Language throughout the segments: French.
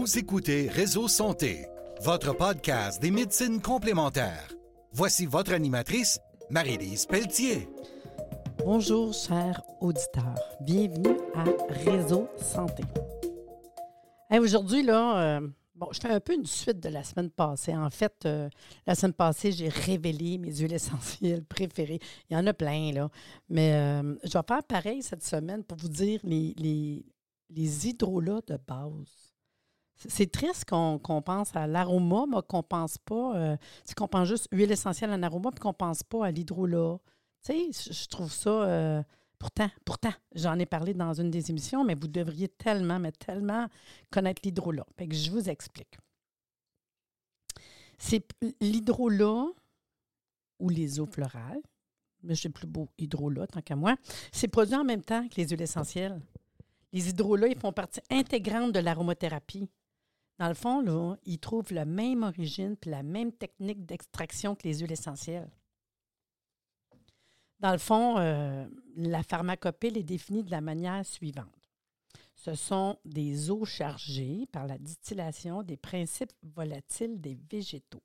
Vous écoutez Réseau Santé, votre podcast des médecines complémentaires. Voici votre animatrice, Marie-Lise Pelletier. Bonjour, chers auditeurs. Bienvenue à Réseau Santé. Aujourd'hui, là, euh, bon, je fais un peu une suite de la semaine passée. En fait, euh, la semaine passée, j'ai révélé mes huiles essentielles préférées. Il y en a plein, là. Mais euh, je vais faire pareil cette semaine pour vous dire les, les, les hydrolats de base. C'est triste qu'on pense à l'aroma, mais qu'on pense pas. c'est qu'on pense juste huile essentielle en aroma, puis qu'on pense pas à l'hydrolat. Tu sais, je trouve ça. pourtant, pourtant, j'en ai parlé dans une des émissions, mais vous devriez tellement, mais tellement connaître l'hydrolat. Fait que je vous explique. C'est l'hydrolat ou les eaux florales, mais c'est plus beau hydrolat tant qu'à moi, c'est produit en même temps que les huiles essentielles. Les hydrolats, ils font partie intégrante de l'aromathérapie. Dans le fond, ils trouvent la même origine puis la même technique d'extraction que les huiles essentielles. Dans le fond, euh, la pharmacopée est définie de la manière suivante. Ce sont des eaux chargées par la distillation des principes volatiles des végétaux.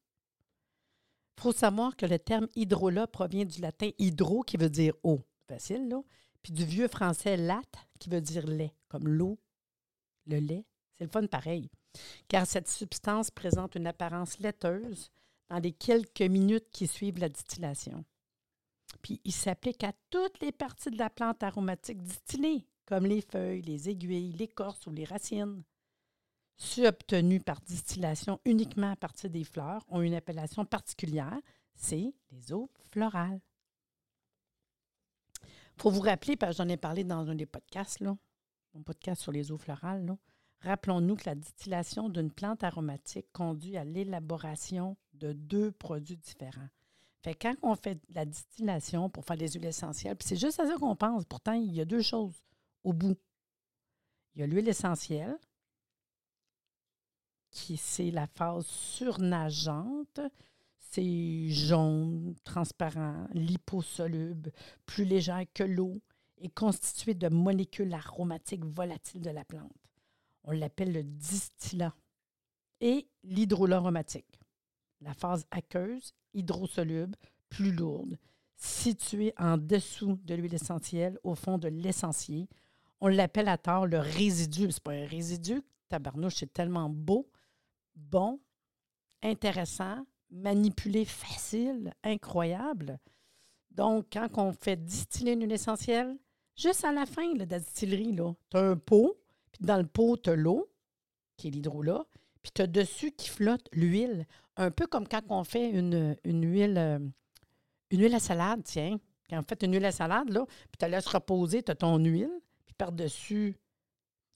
Il faut savoir que le terme hydrolat provient du latin hydro, qui veut dire eau, facile, là, puis du vieux français lat, qui veut dire lait, comme l'eau, le lait. C'est le fun pareil car cette substance présente une apparence laiteuse dans les quelques minutes qui suivent la distillation. Puis il s'applique à toutes les parties de la plante aromatique distillée, comme les feuilles, les aiguilles, l'écorce ou les racines. Ceux obtenus par distillation uniquement à partir des fleurs ont une appellation particulière, c'est les eaux florales. Il faut vous rappeler, parce que j'en ai parlé dans un des podcasts, mon podcast sur les eaux florales, Rappelons-nous que la distillation d'une plante aromatique conduit à l'élaboration de deux produits différents. Fait quand on fait la distillation pour faire des huiles essentielles, c'est juste à ça qu'on pense. Pourtant, il y a deux choses au bout. Il y a l'huile essentielle, qui c'est la phase surnageante. C'est jaune, transparent, liposoluble, plus légère que l'eau et constitué de molécules aromatiques volatiles de la plante. On l'appelle le distillat. Et l'hydrolat aromatique. La phase aqueuse, hydrosoluble, plus lourde, située en dessous de l'huile essentielle, au fond de l'essentiel. On l'appelle à tort le résidu. C'est pas un résidu. Tabarnouche, c'est tellement beau, bon, intéressant, manipulé facile, incroyable. Donc, quand on fait distiller une huile essentielle, juste à la fin de la distillerie, tu as un pot puis dans le pot, tu as l'eau, qui est l'hydrolat, puis tu as dessus qui flotte l'huile. Un peu comme quand on fait une, huile euh, une huile à salade, tiens. Quand on fait une huile à salade, là, puis tu laisses reposer, tu as ton huile, puis par-dessus,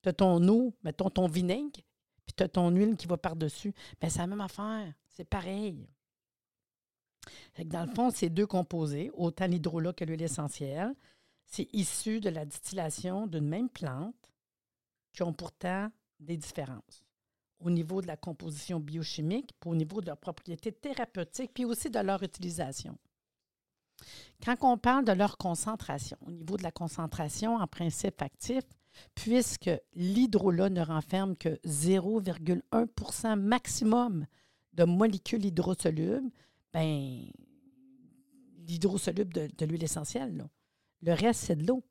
tu as ton eau, mettons ton vinaigre, puis tu as ton huile qui va par-dessus. Bien, c'est la même affaire. C'est pareil. dans le fond, c'est deux composés, autant l'hydrolat que l'huile essentielle. C'est issu de la distillation d'une même plante qui ont pourtant des différences au niveau de la composition biochimique, puis au niveau de leurs propriétés thérapeutiques, puis aussi de leur utilisation. Quand on parle de leur concentration, au niveau de la concentration en principe actif, puisque l'hydrolat ne renferme que 0,1% maximum de molécules hydrosolubles, ben, l'hydrosoluble de, de l'huile essentielle, le reste, c'est de l'eau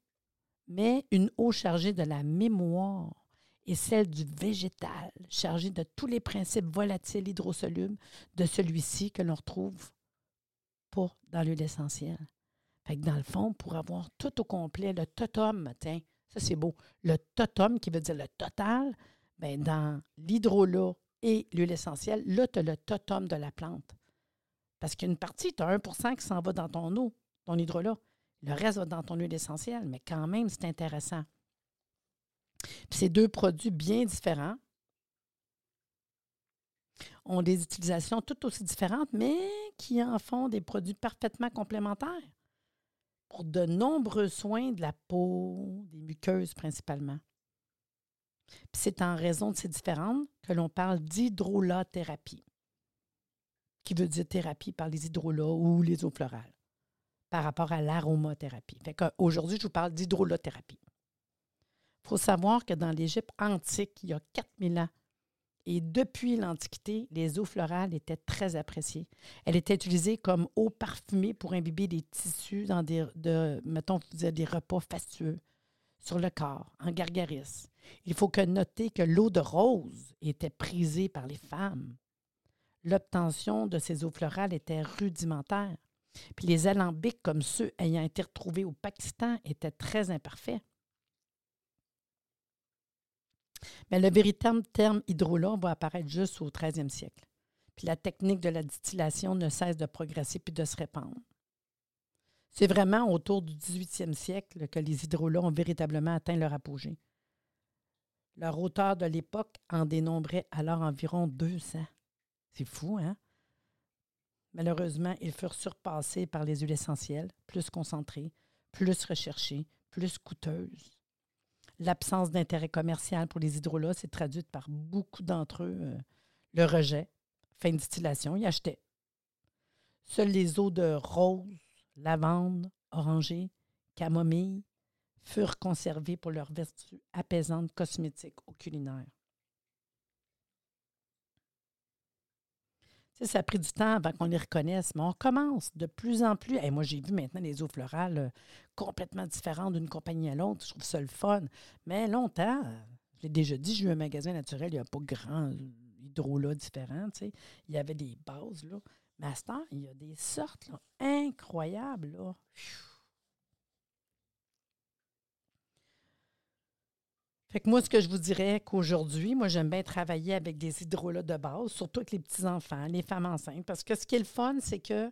mais une eau chargée de la mémoire et celle du végétal, chargée de tous les principes volatiles hydrosolubles de celui-ci que l'on retrouve pas dans l'huile essentielle. Fait dans le fond, pour avoir tout au complet, le totum, tiens, ça c'est beau, le totum qui veut dire le total, bien, dans l'hydrolat et l'huile essentielle, là, tu as le totum de la plante. Parce qu'une partie, tu as 1% qui s'en va dans ton eau, ton hydrolat. Le reste va dans ton huile essentielle, mais quand même, c'est intéressant. ces deux produits bien différents ont des utilisations tout aussi différentes, mais qui en font des produits parfaitement complémentaires pour de nombreux soins de la peau, des muqueuses principalement. c'est en raison de ces différences que l'on parle d'hydrolathérapie, qui veut dire thérapie par les hydrolats ou les eaux florales par rapport à l'aromathérapie. Aujourd'hui, je vous parle d'hydrolothérapie. Il faut savoir que dans l'Égypte antique, il y a 4000 ans, Et depuis l'Antiquité, les eaux florales étaient très appréciées. Elle était utilisée comme eau parfumée pour imbiber des tissus dans des, de, mettons, des repas fastueux sur le corps, en gargaris. Il faut que noter que l'eau de rose était prisée par les femmes. L'obtention de ces eaux florales était rudimentaire. Puis les alambics, comme ceux ayant été retrouvés au Pakistan, étaient très imparfaits. Mais le véritable terme hydrolat va apparaître juste au 13e siècle. Puis la technique de la distillation ne cesse de progresser puis de se répandre. C'est vraiment autour du 18e siècle que les hydrolats ont véritablement atteint leur apogée. Leur auteur de l'époque en dénombrait alors environ 200. C'est fou, hein? Malheureusement, ils furent surpassés par les huiles essentielles, plus concentrées, plus recherchées, plus coûteuses. L'absence d'intérêt commercial pour les hydrolats s'est traduite par beaucoup d'entre eux euh, le rejet. Fin de distillation, ils achetaient. Seules les eaux de rose, lavande, oranger, camomille furent conservées pour leur vertu apaisante cosmétique ou culinaire. Ça a pris du temps avant qu'on les reconnaisse, mais on commence de plus en plus. Et moi, j'ai vu maintenant les eaux florales euh, complètement différentes d'une compagnie à l'autre. Je trouve ça le fun. Mais longtemps, je l'ai déjà dit, j'ai eu un magasin naturel, il n'y a pas grand hydro-là différent. Il y avait des bases. Là. Mais à ce temps, il y a des sortes incroyables. Fait que moi, ce que je vous dirais qu'aujourd'hui, moi, j'aime bien travailler avec des hydrolats de base, surtout avec les petits-enfants, les femmes enceintes, parce que ce qui est le fun, c'est que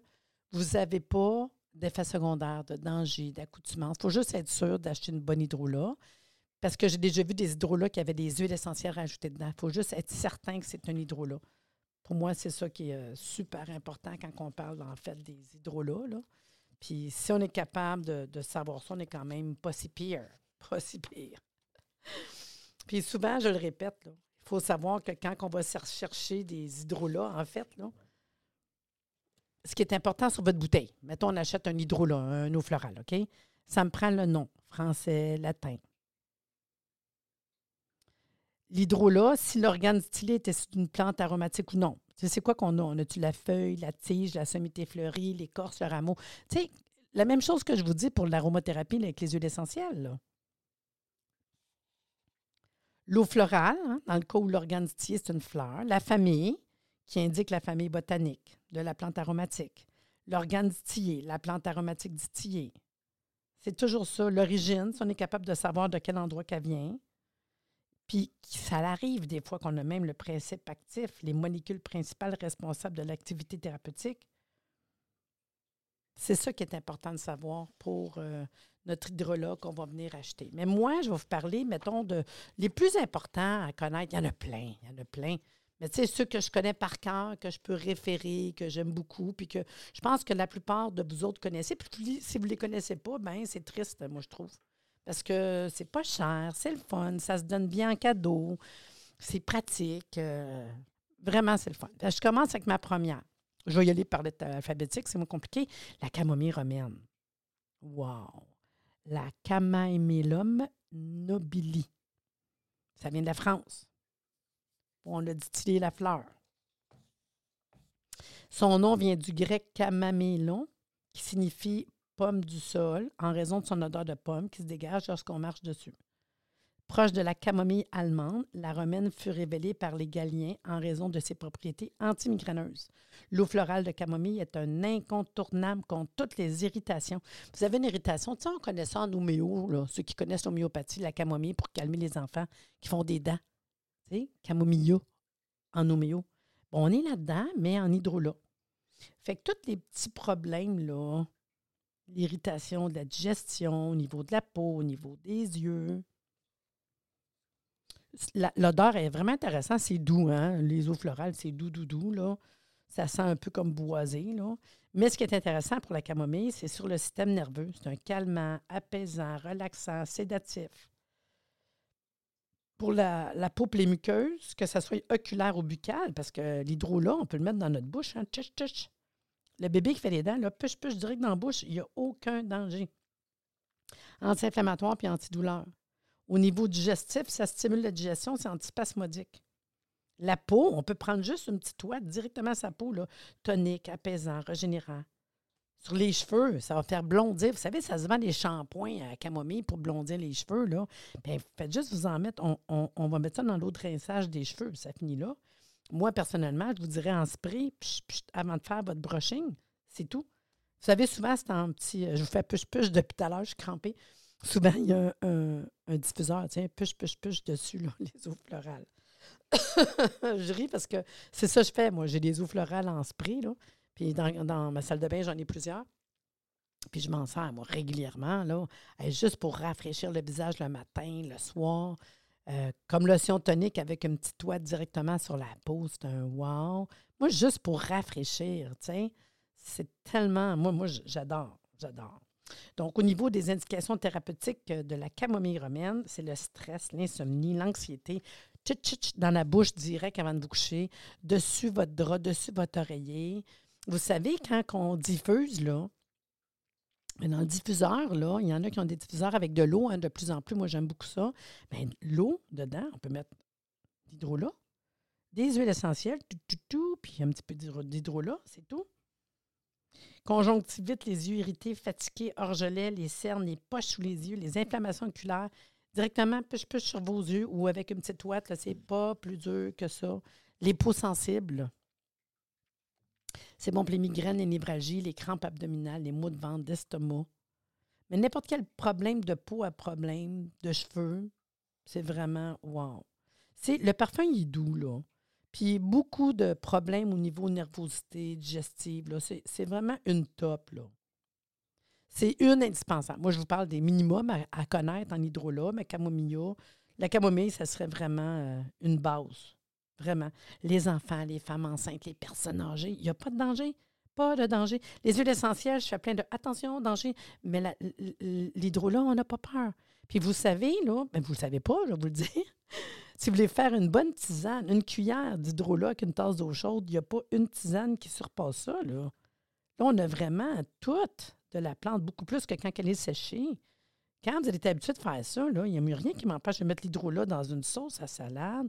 vous n'avez pas d'effet secondaire, de danger, d'accoutumance. Il faut juste être sûr d'acheter une bonne hydrolat, parce que j'ai déjà vu des hydrolats qui avaient des huiles essentielles rajoutées dedans. Il faut juste être certain que c'est un hydrolat. Pour moi, c'est ça qui est euh, super important quand on parle, en fait, des hydrolats. Puis si on est capable de, de savoir ça, on est quand même pas si pire. Pas si pire. Puis souvent, je le répète, il faut savoir que quand on va chercher des hydrolats, en fait, là, ce qui est important sur votre bouteille, mettons, on achète un hydrolat, un eau florale, OK? Ça me prend le nom, français, latin. L'hydrolat, si l'organe distillé était une plante aromatique ou non. C'est quoi qu'on a? On a-tu la feuille, la tige, la sommité fleurie, l'écorce, le rameau? Tu sais, la même chose que je vous dis pour l'aromathérapie avec les huiles essentielles. Là. L'eau florale, hein, dans le cas où l'organe distillé, c'est une fleur. La famille, qui indique la famille botanique de la plante aromatique. L'organe distillé, la plante aromatique distillée. C'est toujours ça. L'origine, si on est capable de savoir de quel endroit qu'elle vient. Puis ça arrive des fois qu'on a même le principe actif, les molécules principales responsables de l'activité thérapeutique. C'est ça qui est important de savoir pour euh, notre hydrologue qu'on va venir acheter. Mais moi, je vais vous parler, mettons, de les plus importants à connaître. Il y en a plein, il y en a plein. Mais tu sais, ceux que je connais par cœur, que je peux référer, que j'aime beaucoup, puis que je pense que la plupart de vous autres connaissez. Puis si vous ne les connaissez pas, ben c'est triste, moi, je trouve. Parce que c'est pas cher, c'est le fun, ça se donne bien en cadeau, c'est pratique. Euh, vraiment, c'est le fun. je commence avec ma première. Je vais y aller par l'alphabétique, c'est moins compliqué. La camomille romaine. Wow! La Camaemellum nobili. Ça vient de la France. On a distillé la fleur. Son nom vient du grec camamélon, qui signifie pomme du sol, en raison de son odeur de pomme qui se dégage lorsqu'on marche dessus. Proche de la camomille allemande, la romaine fut révélée par les Galiens en raison de ses propriétés antimigraineuses. L'eau florale de camomille est un incontournable contre toutes les irritations. Vous avez une irritation, tu sais, on connaît ça en homéo, ceux qui connaissent l'homéopathie, la camomille pour calmer les enfants qui font des dents. Tu en homéo. Bon, on est là-dedans, mais en hydrolat. Fait que tous les petits problèmes, là, l'irritation de la digestion, au niveau de la peau, au niveau des yeux, L'odeur est vraiment intéressante. C'est doux, hein? Les eaux florales, c'est doux, doux, doux, là. Ça sent un peu comme boisé. Mais ce qui est intéressant pour la camomille, c'est sur le système nerveux. C'est un calmant, apaisant, relaxant, sédatif. Pour la, peau les muqueuses, que ce soit oculaire ou buccale, parce que l'hydrolat, on peut le mettre dans notre bouche. Hein? Le bébé qui fait les dents, là, push, push direct dans la bouche, il n'y a aucun danger. Anti-inflammatoire puis antidouleur. Au niveau digestif, ça stimule la digestion, c'est antispasmodique. La peau, on peut prendre juste une petite ouate directement à sa peau, là, tonique, apaisant, régénérant. Sur les cheveux, ça va faire blondir. Vous savez, ça se vend des shampoings à camomille pour blondir les cheveux. Là. Bien, faites juste vous en mettre. On, va mettre ça dans l'eau de rinçage des cheveux, ça finit là. Moi, personnellement, je vous dirais en spray avant de faire votre brushing. C'est tout. Vous savez, souvent, c'est en petit. Je vous fais push-push depuis tout à l'heure, je suis crampée. Souvent, il y a un, diffuseur, tiens, push-push-push dessus, là, les eaux florales. je ris parce que c'est ça que je fais. Moi, j'ai des eaux florales en spray, là. Puis dans, ma salle de bain, j'en ai plusieurs. Puis je m'en sers, moi, régulièrement, là, juste pour rafraîchir le visage le matin, le soir. Euh, comme lotion tonique avec une petite toile directement sur la peau, c'est un wow. Moi, juste pour rafraîchir, tu sais, c'est tellement. Moi, moi j'adore, j'adore. Donc, au niveau des indications thérapeutiques de la camomille romaine, c'est le stress, l'insomnie, l'anxiété, dans la bouche direct avant de vous coucher, dessus votre drap, dessus votre oreiller. Vous savez, quand on diffuse, là, dans le diffuseur, là, il y en a qui ont des diffuseurs avec de l'eau, hein, de plus en plus. Moi, j'aime beaucoup ça. Mais l'eau, dedans, on peut mettre d'hydrolat, des huiles essentielles, tout, tout, tout, puis un petit peu d'hydrolat, c'est tout. Conjonctivite, les yeux irrités, fatigués, orgelets, les cernes, les poches sous les yeux, les inflammations oculaires, directement push-push sur vos yeux ou avec une petite ouate, c'est pas plus dur que ça. Les peaux sensibles, c'est bon pour les migraines, les névralgies, les crampes abdominales, les maux de ventre, d'estomac. Mais n'importe quel problème de peau à problème, de cheveux, c'est vraiment wow. Le parfum, il est doux, là. Puis beaucoup de problèmes au niveau nervosité, digestive. C'est, vraiment une top, là. C'est une indispensable. Moi, je vous parle des minimums à, connaître en hydrolat, mais camomilla. La camomille, ça serait vraiment euh, une base. Vraiment. Les enfants, les femmes enceintes, les personnes âgées, il n'y a pas de danger. Pas de danger. Les huiles essentielles, je fais plein de attention, danger. Mais l'hydrolat, on n'a pas peur. Puis vous savez, là, ben, vous ne le savez pas, je vais vous le dire. Si vous voulez faire une bonne tisane, une cuillère d'hydrolat une tasse d'eau chaude, il n'y a pas une tisane qui surpasse ça. Là. là, on a vraiment toute de la plante, beaucoup plus que quand elle est séchée. Quand vous êtes habitué de faire ça, il n'y a rien qui m'empêche de mettre l'hydrolat dans une sauce à salade,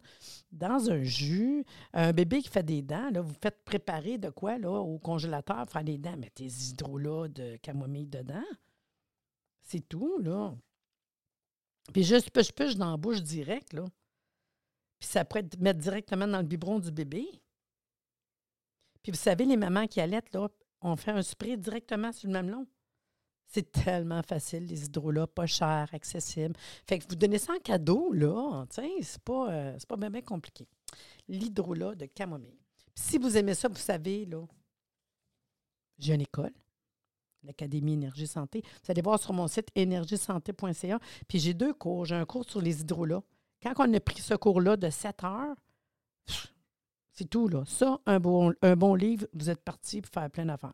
dans un jus. Un bébé qui fait des dents, là, vous faites préparer de quoi là, au congélateur, faire des dents, mettez des hydrolats de camomille dedans. C'est tout, là. Puis juste push-push dans la bouche direct, là. Puis ça pourrait être mettre directement dans le biberon du bébé. Puis vous savez, les mamans qui allaitent, là, on fait un spray directement sur le mamelon. C'est tellement facile, les hydrolats, pas cher, accessible. Fait que vous donnez ça en cadeau, là, c'est pas, euh, pas bien, compliqué. L'hydrolat de camomille. si vous aimez ça, vous savez, là, j'ai une école, l'Académie Énergie Santé. Vous allez voir sur mon site énergiesanté.ca. Puis j'ai deux cours. J'ai un cours sur les hydrolats. Quand on a pris ce cours-là de 7 heures, c'est tout, là. Ça, un bon, livre, vous êtes parti pour faire plein d'affaires.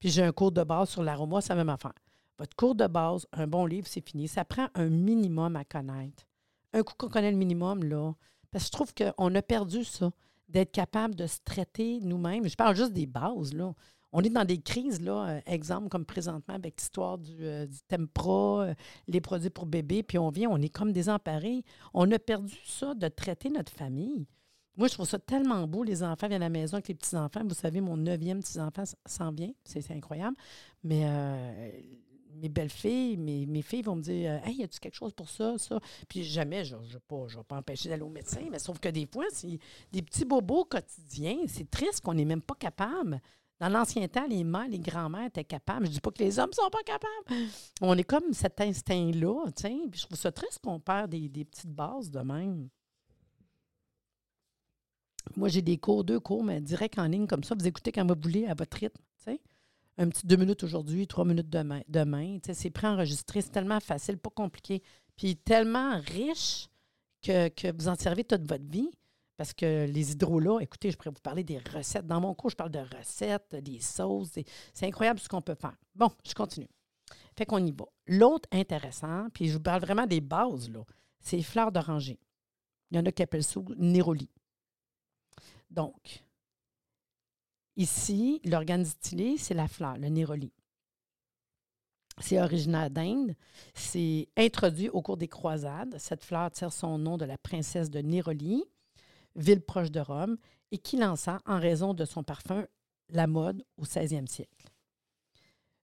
Puis j'ai un cours de base sur l'aroma, ça va même affaire. Votre cours de base, un bon livre, c'est fini. Ça prend un minimum à connaître. Un coup qu'on connaît le minimum, là, parce que je trouve qu'on a perdu ça, d'être capable de se traiter nous-mêmes. Je parle juste des bases, là. On est dans des crises, là, euh, exemple comme présentement avec l'histoire du, euh, euh, les produits pour bébés, puis on vient, on est comme désemparés. On a perdu ça de traiter notre famille. Moi, je trouve ça tellement beau. Les enfants viennent à la maison avec les petits-enfants. Vous savez, mon neuvième petit-enfant s'en vient. C'est incroyable. Mais euh, mes belles-filles, mes, mes, filles vont me dire Hey, y a-tu quelque chose pour ça, ça Puis jamais, je ne vais, vais, pas empêcher d'aller au médecin, mais sauf que des fois, c'est des petits bobos quotidiens. C'est triste qu'on n'est même pas capable. Dans l'ancien temps, les mères, les grands-mères étaient capables. Je ne dis pas que les hommes ne sont pas capables. On est comme cet instinct-là. Puis je trouve ça triste qu'on perd des, petites bases de même. Moi, j'ai des cours, deux cours, mais direct en ligne comme ça. Vous écoutez quand vous voulez à votre rythme. Un petit deux minutes aujourd'hui, trois minutes demain. demain c'est préenregistré. C'est tellement facile, pas compliqué. Puis tellement riche que, que, vous en servez toute votre vie. Parce que les hydrolats, écoutez, je pourrais vous parler des recettes. Dans mon cours, je parle de recettes, des sauces. C'est incroyable ce qu'on peut faire. Bon, je continue. Fait qu'on y va. L'autre intéressant, puis je vous parle vraiment des bases, là, c'est les fleurs d'oranger. Il y en a qui appellent ça néroli. Donc, ici, l'organe distillé, c'est la fleur, le néroli. C'est originaire d'Inde. C'est introduit au cours des croisades. Cette fleur tire son nom de la princesse de Néroli. Ville proche de Rome, et qui lança, en raison de son parfum, la mode au 16e siècle.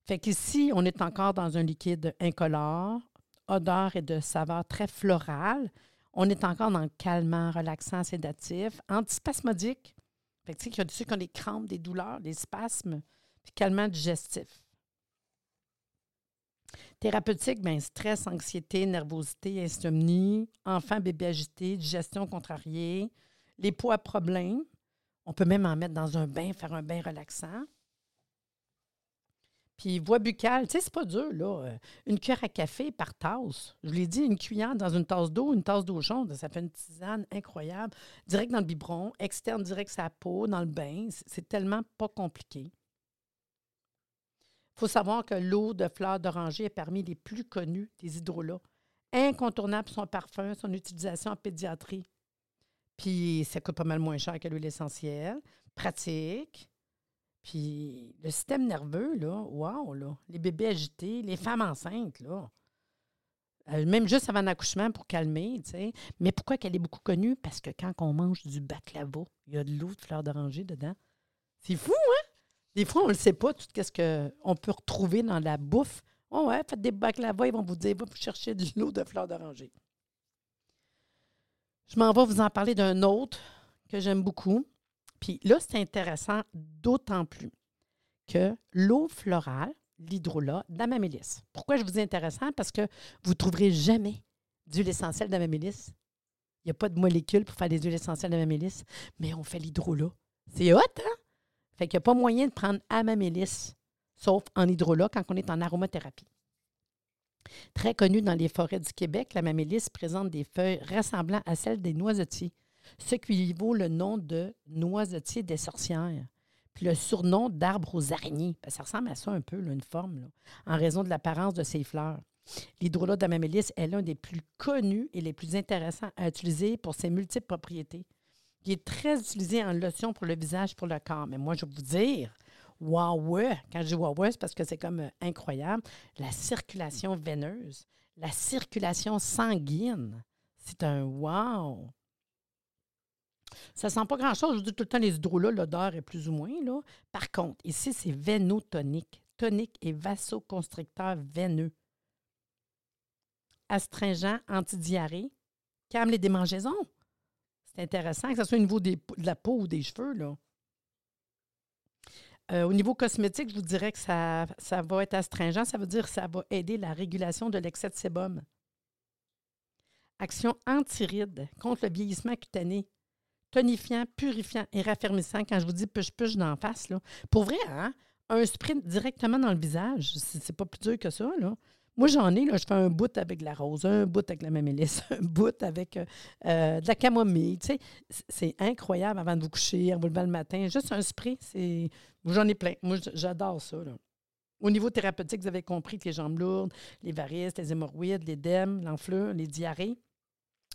Fait qu'ici, on est encore dans un liquide incolore, odeur et de saveur très florale. On est encore dans le calmant, relaxant, sédatif, antispasmodique. Fait que, tu sais, il y a ceux qui ont des crampes, des douleurs, des spasmes, puis calmant digestif. Thérapeutique, bien, stress, anxiété, nervosité, insomnie, enfant, bébé agité, digestion contrariée, les poids à problème. On peut même en mettre dans un bain, faire un bain relaxant. Puis voix buccale, tu sais, c'est pas dur, là. Euh, une cuillère à café par tasse. Je vous l'ai dit, une cuillère dans une tasse d'eau, une tasse d'eau chaude, ça fait une tisane incroyable. Direct dans le biberon, externe direct sa peau, dans le bain. C'est tellement pas compliqué. Il faut savoir que l'eau de fleurs d'oranger est parmi les plus connues des hydrolats. Incontournable son parfum, son utilisation en pédiatrie. Puis ça coûte pas mal moins cher que l'huile essentielle. Pratique. Puis le système nerveux, là, wow, là. Les bébés agités, les femmes enceintes, là. Euh, même juste avant l'accouchement pour calmer, tu sais. Mais pourquoi qu'elle est beaucoup connue? Parce que quand on mange du baklava, il y a de l'eau de fleur d'oranger dedans. C'est fou, hein? Des fois, on ne le sait pas, tout ce qu'on peut retrouver dans la bouffe. Oh ouais, faites des baklava, ils vont vous dire, va vous chercher de l'eau de fleur d'oranger. Je m'en vais vous en parler d'un autre que j'aime beaucoup. Puis là, c'est intéressant d'autant plus que l'eau florale, l'hydrolat d'amamélis. Pourquoi je vous dis intéressant? Parce que vous ne trouverez jamais d'huile essentielle d'amamélis. Il n'y a pas de molécules pour faire des huiles essentielles d'amamélis, mais on fait l'hydrolat. C'est hot, hein? Fait qu'il n'y a pas moyen de prendre amamélis, sauf en hydrolat quand on est en aromathérapie. Très connu dans les forêts du Québec, la mamélis présente des feuilles ressemblant à celles des noisetiers ce qui vaut le nom de noisetier des sorcières. Puis le surnom d'arbre aux araignées. ça ressemble à ça un peu, une forme, en raison de l'apparence de ses fleurs. L'hydrolat d'amamélis est l'un des plus connus et les plus intéressants à utiliser pour ses multiples propriétés. Il est très utilisé en lotion pour le visage, pour le corps. Mais moi, je vais vous dire, waouh, quand je dis waouh, c'est parce que c'est comme euh, incroyable. La circulation veineuse, la circulation sanguine, c'est un wow. Ça sent pas grand-chose. Je vous dis tout le temps, les hydrolats, l'odeur est plus ou moins. Là. Par contre, ici, c'est vénotonique. Tonique et vasoconstricteur veineux. Astringent, antidiarrhée, calme les démangeaisons. C'est intéressant que ce soit au niveau de la peau ou des cheveux. Là. Euh, au niveau cosmétique, je vous dirais que ça, ça va être astringent. Ça veut dire que ça va aider la régulation de l'excès de sébum. Action antiride contre le vieillissement cutané tonifiant, purifiant et raffermissant. Quand je vous dis push-push d'en face, là. Pour vrai, hein? Un sprint directement dans le visage, c'est pas plus dur que ça. Moi, j'en ai, là, je fais un bout avec la rose, un bout avec la mamélisse, un bout avec euh, euh, de la camomille. Tu sais, c'est incroyable avant de vous coucher, en vous levant le matin. Juste un spray, c'est. J'en ai plein. Moi, j'adore ça. Là. Au niveau thérapeutique, vous avez compris que les jambes lourdes, les varices, les hémorroïdes, les dèmes, l'enflure, les diarrhées.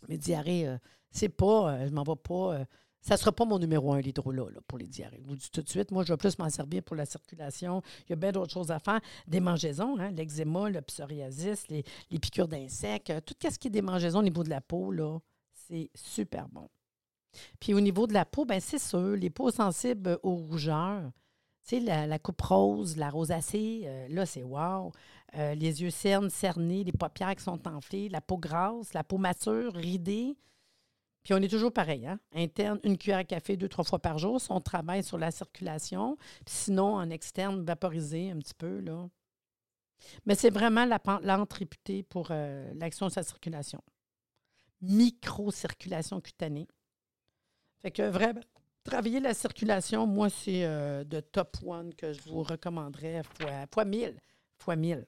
Mais diarrhées, euh, c'est pas, euh, je m'en vais pas. Euh, ça ne sera pas mon numéro un, l'hydrolat, pour les diarrhées. Je vous dis tout de suite, moi, je vais plus m'en servir pour la circulation. Il y a bien d'autres choses à faire. Des mangeaisons, hein, l'eczéma, le psoriasis, les, piqûres d'insectes, tout ce qui est des mangeaisons au niveau de la peau, là, c'est super bon. Puis au niveau de la peau, ben c'est sûr, les peaux sensibles aux rougeurs, tu sais, la, coupe rose, la rosacée, là, c'est wow. les yeux cernes, cernés, les paupières qui sont enflées, la peau grasse, la peau mature, ridée. Puis on est toujours pareil, hein? Interne, une cuillère à café deux, trois fois par jour. Si on travaille sur la circulation. sinon, en externe, vaporiser un petit peu, là. Mais c'est vraiment la réputée pour euh, l'action de sa circulation. Microcirculation cutanée. Fait que vraiment, travailler la circulation, moi, c'est euh, de top one que je vous recommanderais fois, fois 1000. Fois 1000.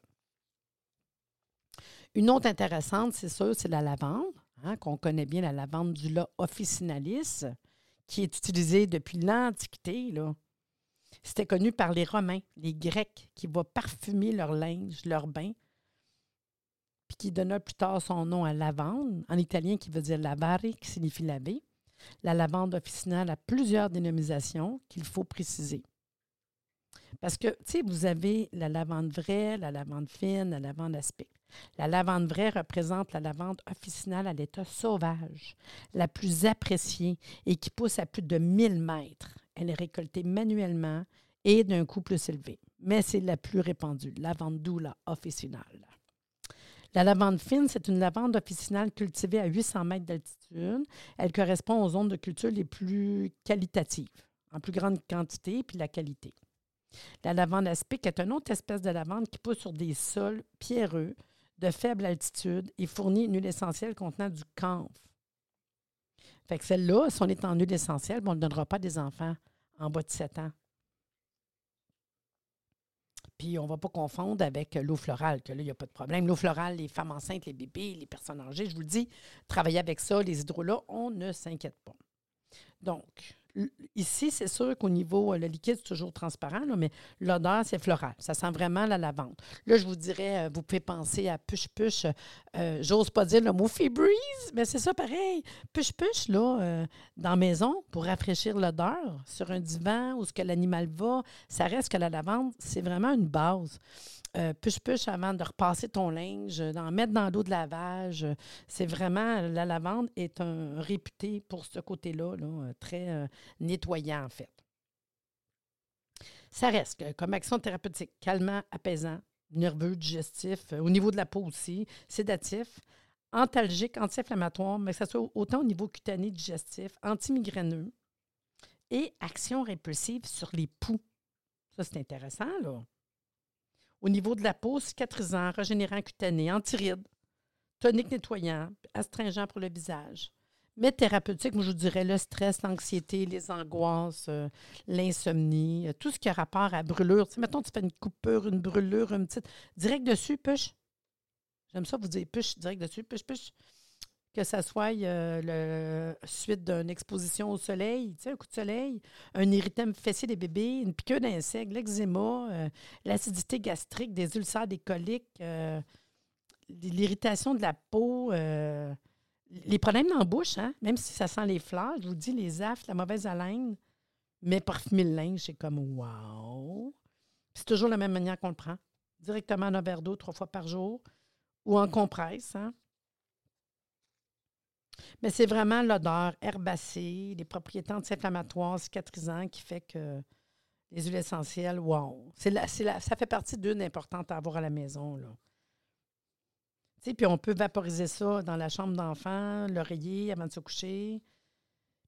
Une autre intéressante, c'est sûr, c'est la lavande. Hein, qu'on connaît bien, la lavandula officinalis, qui est utilisée depuis l'Antiquité. C'était connu par les Romains, les Grecs, qui vont parfumer leur linge, leur bain, puis qui donna plus tard son nom à lavande, en italien qui veut dire lavare, qui signifie laver. La lavande officinale a plusieurs dénominations qu'il faut préciser. Parce que, tu sais, vous avez la lavande vraie, la lavande fine, la lavande aspic. La lavande vraie représente la lavande officinale à l'état sauvage, la plus appréciée et qui pousse à plus de 1000 mètres. Elle est récoltée manuellement et d'un coût plus élevé, mais c'est la plus répandue, lavande doula officinale. La lavande fine, c'est une lavande officinale cultivée à 800 mètres d'altitude. Elle correspond aux zones de culture les plus qualitatives, en plus grande quantité puis la qualité. La lavande aspic est une autre espèce de lavande qui pousse sur des sols pierreux de faible altitude et fournit une huile essentielle contenant du camphre. Fait que celle-là, si on est en huile essentielle, on ne donnera pas des enfants en bas de 7 ans. Puis on ne va pas confondre avec l'eau florale, que là, il n'y a pas de problème. L'eau florale, les femmes enceintes, les bébés, les personnes âgées, je vous le dis, travailler avec ça, les hydrolats, on ne s'inquiète pas. Donc, Ici, c'est sûr qu'au niveau, euh, le liquide, c'est toujours transparent, mais l'odeur, c'est floral. Ça sent vraiment la lavande. Là, je vous dirais, euh, vous pouvez penser à push-push. Euh, j'ose pas dire le mot Feebreeze, mais c'est ça pareil. Push-push, là, dans la maison, pour rafraîchir l'odeur, sur un divan où ce que l'animal va, ça reste que la lavande, c'est vraiment une base euh, push-push avant de repasser ton linge, d'en mettre dans l'eau de lavage. C'est vraiment, la lavande est un réputé pour ce côté-là, là, très euh, nettoyant en fait. Ça reste comme action thérapeutique, calmant, apaisant, nerveux, digestif, euh, au niveau de la peau aussi, sédatif, antalgique, anti-inflammatoire, mais que ce soit autant au niveau cutané, digestif, anti-migraineux et action répulsive sur les poux. Ça, c'est intéressant, là. Au niveau de la peau, cicatrisant, régénérant cutané, antiride, tonique nettoyant, astringent pour le visage. Mais thérapeutique, moi je vous dirais le stress, l'anxiété, les angoisses, euh, l'insomnie, euh, tout ce qui a rapport à brûlure. Mettons, tu fais une coupure, une brûlure, une petite. Direct dessus, push. J'aime ça vous dire push, direct dessus, push, push que ça soit euh, le, suite d'une exposition au soleil, tu sais, un coup de soleil, un irritant fessier des bébés, une piqûre d'insectes, l'eczéma, euh, l'acidité gastrique, des ulcères, des coliques, euh, l'irritation de la peau, les problèmes dans la bouche, hein, même si ça sent les fleurs, je vous dis, les affres, la mauvaise haleine, mais parfumer le linge, c'est comme wow. C'est toujours la même manière qu'on le prend. Directement en verre d'eau trois fois par jour ou en compresse. Hein? Mais c'est vraiment l'odeur herbacée, les propriétés anti-inflammatoires, cicatrisantes qui fait que les huiles essentielles, wow! C'est la, ça fait partie d'une importante à avoir à la maison. Là. Puis on peut vaporiser ça dans la chambre d'enfant, l'oreiller avant de se coucher,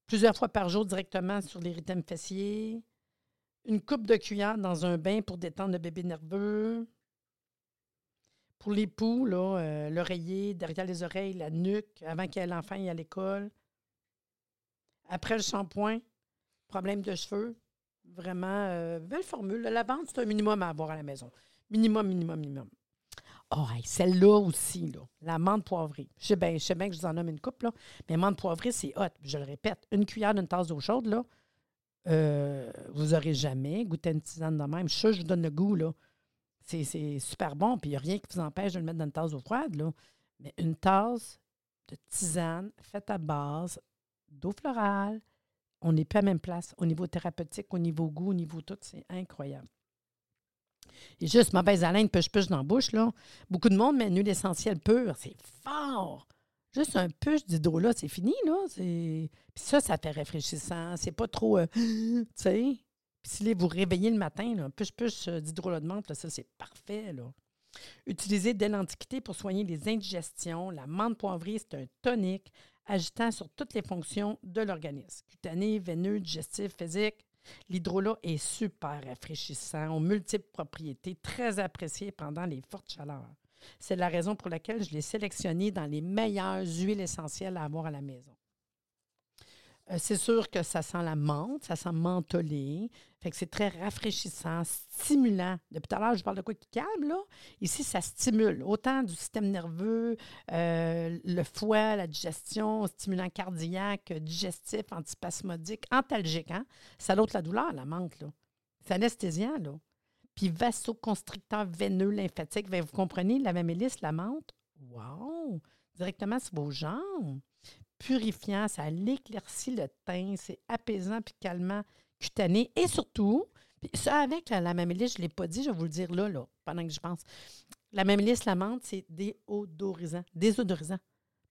plusieurs fois par jour directement sur les rythmes une coupe de cuillère dans un bain pour détendre le bébé nerveux, pour les poux, euh, l'oreiller, derrière les oreilles, la nuque, avant que l'enfant aille à l'école. Après le shampoing, problème de cheveux. Vraiment, euh, belle formule. La lavande, c'est un minimum à avoir à la maison. Minimum, minimum, minimum. Oh, celle-là aussi, là, la menthe poivrée. Je sais, bien, je que je vous en nomme une coupe, là, mais menthe poivrée, c'est hot. Je le répète, une cuillère d'une tasse d'eau chaude, là, euh, vous n'aurez jamais goûté une tisane de même. Je, je vous donne le goût, là. C'est super bon, puis il n'y a rien qui vous empêche de le mettre dans une tasse d'eau froide. Là. Mais une tasse de tisane faite à base d'eau florale, on n'est pas à même place au niveau thérapeutique, au niveau goût, au niveau tout. C'est incroyable. Et juste mauvaise haleine, push-push dans la bouche, là. Beaucoup de monde met une huile essentielle pure. C'est fort! Juste un push d'hydro là, c'est fini, là. Puis ça, ça fait rafraîchissant. C'est pas trop. Euh, tu sais? Puis si vous réveillez le matin, là, plus plus euh, d'hydrolat de menthe, ça c'est parfait. Utilisé dès l'Antiquité pour soigner les indigestions, la menthe poivrée, c'est un tonique agitant sur toutes les fonctions de l'organisme, cutané, veineux, digestif, physique. L'hydrolat est super rafraîchissant, aux multiples propriétés, très apprécié pendant les fortes chaleurs. C'est la raison pour laquelle je l'ai sélectionné dans les meilleures huiles essentielles à avoir à la maison. Euh, c'est sûr que ça sent la menthe, ça sent mentholé. Fait que c'est très rafraîchissant, stimulant. Depuis tout à l'heure, je parle de quoi qui calme, là? Ici, ça stimule autant du système nerveux, euh, le foie, la digestion, stimulant cardiaque, digestif, antispasmodique, antalgique. Hein? Ça l'autre la douleur, la menthe, là. C'est anesthésiant, là. Puis vasoconstricteur veineux lymphatique. Vous comprenez, la mémélisse, la menthe, wow! Directement sur vos jambes purifiant, ça l'éclaircit le teint, c'est apaisant puis calmant cutané. Et surtout, ça avec la, la je ne l'ai pas dit, je vais vous le dire là, là, pendant que je pense. La mémélis, la menthe, c'est déodorisant. Désodorisant.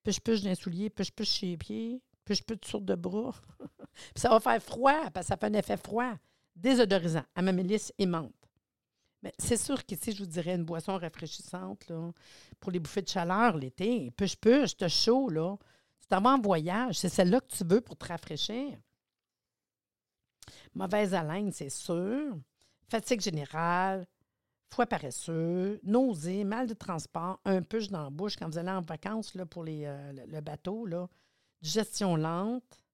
Puche-puche d'un soulier, puche-puche chez les pieds, puche-puche sur de bras. Puis ça va faire froid, parce que ça fait un effet froid. Désodorisant. Amélis et menthe. Mais c'est sûr qu'ici, je vous dirais une boisson rafraîchissante là, pour les bouffées de chaleur l'été. Puche-puche, t'as chaud, là. Tu t'en vas voyage. C'est celle-là que tu veux pour te rafraîchir. Mauvaise haleine, c'est sûr. Fatigue générale, foie paresseux, nausées, mal de transport, un push dans la bouche quand vous allez en vacances pour euh, le bateau, là. digestion lente,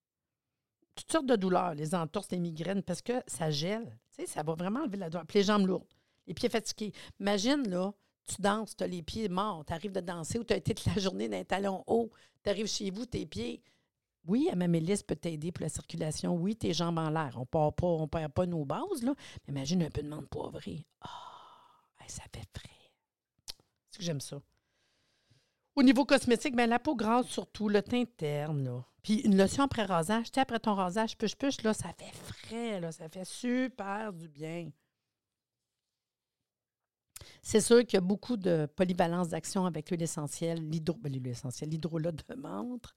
toutes sortes de douleurs, les entorses, les migraines, parce que ça gèle. Ça va vraiment enlever la douleur. Puis les jambes lourdes, les pieds fatigués. Imagine, là, tu danses, tu as les pieds morts, tu arrives de danser ou tu as été toute la journée d'un talon haut, tu arrives chez vous, tes pieds. Oui, ma mélisse peut t'aider pour la circulation. Oui, tes jambes en l'air. On ne perd pas nos bases, là. Imagine un peu de menthe poivrée. Ah, ça fait frais. C'est que j'aime ça. Au niveau cosmétique, bien, la peau grasse surtout, le teint terne, là. Puis une lotion après rasage, tu sais, après ton rasage, puche-puche, là, ça fait frais, ça fait super du bien. C'est sûr qu'il y a beaucoup de polyvalence d'action avec l'huile essentielle, ben, l'huile essentielle, de menthe.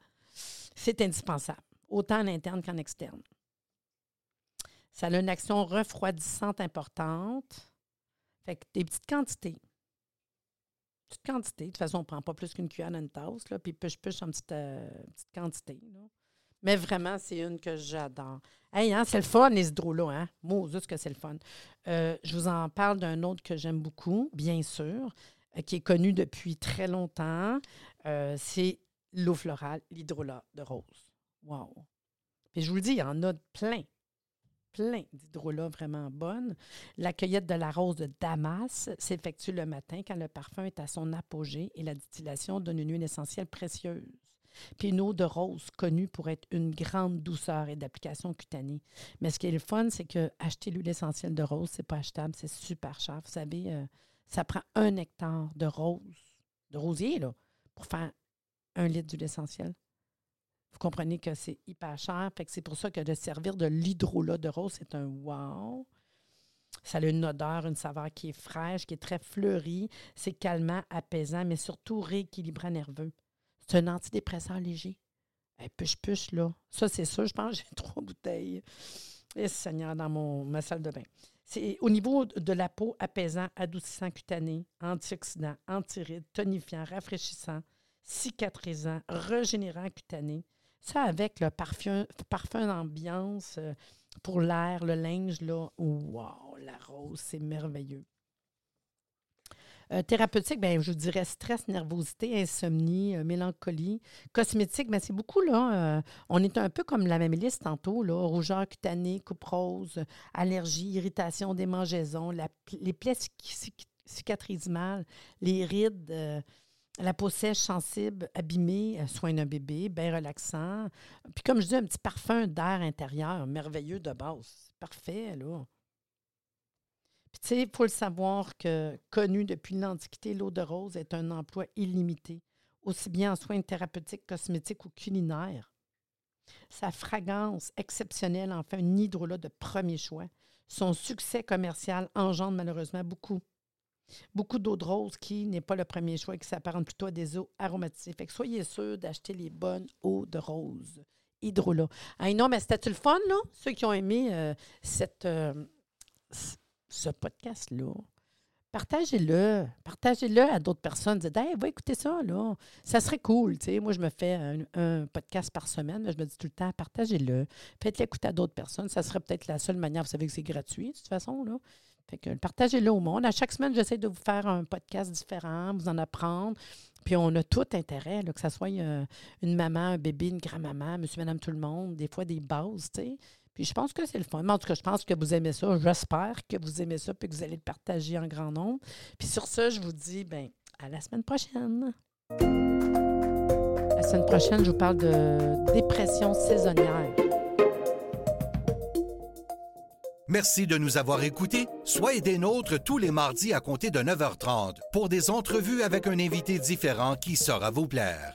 C'est indispensable, autant en interne qu'en externe. Ça a une action refroidissante importante. Fait que des petites quantités petite quantité. De toute façon, on ne prend pas plus qu'une cuillère dans une tasse, là, puis push-push en petite, euh, petite quantité. Mais vraiment, c'est une que j'adore. Hey, hein, c'est le fun, les hydros-là, hein? Moses que c'est le fun. Euh, je vous en parle d'un autre que j'aime beaucoup, bien sûr, euh, qui est connu depuis très longtemps. c'est l'eau florale, l'hydrolat de rose. Wow! Puis je vous le dis, il y en a plein plein d'hydrolats vraiment bonnes. La cueillette de la rose de Damas s'effectue le matin quand le parfum est à son apogée et la distillation donne une huile essentielle précieuse. Puis une eau de rose connue pour être une grande douceur et d'application cutanée. Mais ce qui est le fun, c'est que acheter l'huile essentielle de rose, c'est pas achetable, c'est super cher. Vous savez, euh, ça prend un hectare de rose, de rosier, là, pour faire un litre d'huile essentielle. Vous comprenez que c'est hyper cher. C'est pour ça que de servir de l'hydrolat de rose, c'est un wow. Ça a une odeur, une saveur qui est fraîche, qui est très fleurie. C'est calmant, apaisant, mais surtout rééquilibrant nerveux. C'est un antidépresseur léger. Hey, puche-puche, là. Ça, c'est sûr. Je pense que j'ai trois bouteilles. Et Seigneur, dans mon, ma salle de bain. C'est au niveau de la peau, apaisant, adoucissant cutané, antioxydant, antiride, tonifiant, rafraîchissant, cicatrisant, régénérant cutané. Ça, avec le parfum, parfum d'ambiance euh, pour l'air, le linge, là, wow, la rose, c'est merveilleux. Euh, thérapeutique, bien, je dirais stress, nervosité, insomnie, euh, mélancolie. Cosmétique, bien, c'est beaucoup, là. on est un peu comme la même liste tantôt, là. Rougeur cutanée, coupe rose, allergie, irritation, démangeaison, les plaies cicatrismales, les rides la peau sèche, sensible, abîmée, euh, soin d'un bébé, bien relaxant. Puis comme je dis, un petit parfum d'air intérieur, merveilleux de base. Parfait, là. Tu sais, il faut le savoir que, connu depuis l'Antiquité, l'eau de rose est un emploi illimité, aussi bien en soins thérapeutiques, cosmétiques ou culinaires. Sa fragrance exceptionnelle en fait un hydrolat de premier choix. Son succès commercial engendre malheureusement beaucoup Beaucoup d'eau de rose qui n'est pas le premier choix, qui s'apparente plutôt à des eaux aromatisées. Fait que soyez sûr d'acheter les bonnes eaux de rose. Hydrolat. Ah, non, mais c'était-tu le fun, là? Ceux qui ont aimé euh, cette, euh, ce podcast-là, partagez-le. Partagez-le à d'autres personnes. Dites, hey, va écouter ça, là. Ça serait cool, tu sais. Moi, je me fais un, podcast par semaine. je me dis tout le temps, partagez-le. Faites-le écouter à d'autres personnes. Ça serait peut-être la seule manière. Vous savez que c'est gratuit, de toute façon, là. Fait que partagez-le au monde. À chaque semaine, j'essaie de vous faire un podcast différent, vous en apprendre. Puis on a tout intérêt, que ce soit euh, une maman, un bébé, une grand-maman, monsieur, madame, tout le monde, des fois des bases, tu sais. Puis je pense que c'est le fun. en tout cas, je pense que vous aimez ça. J'espère que vous aimez ça puis que vous allez le partager en grand nombre. Puis sur ça, je vous dis, ben à la semaine prochaine. La semaine prochaine, je vous parle de dépression saisonnière. Merci de nous avoir écoutés. Soyez des nôtres tous les mardis à compter de 9h30 pour des entrevues avec un invité différent qui saura vous plaire.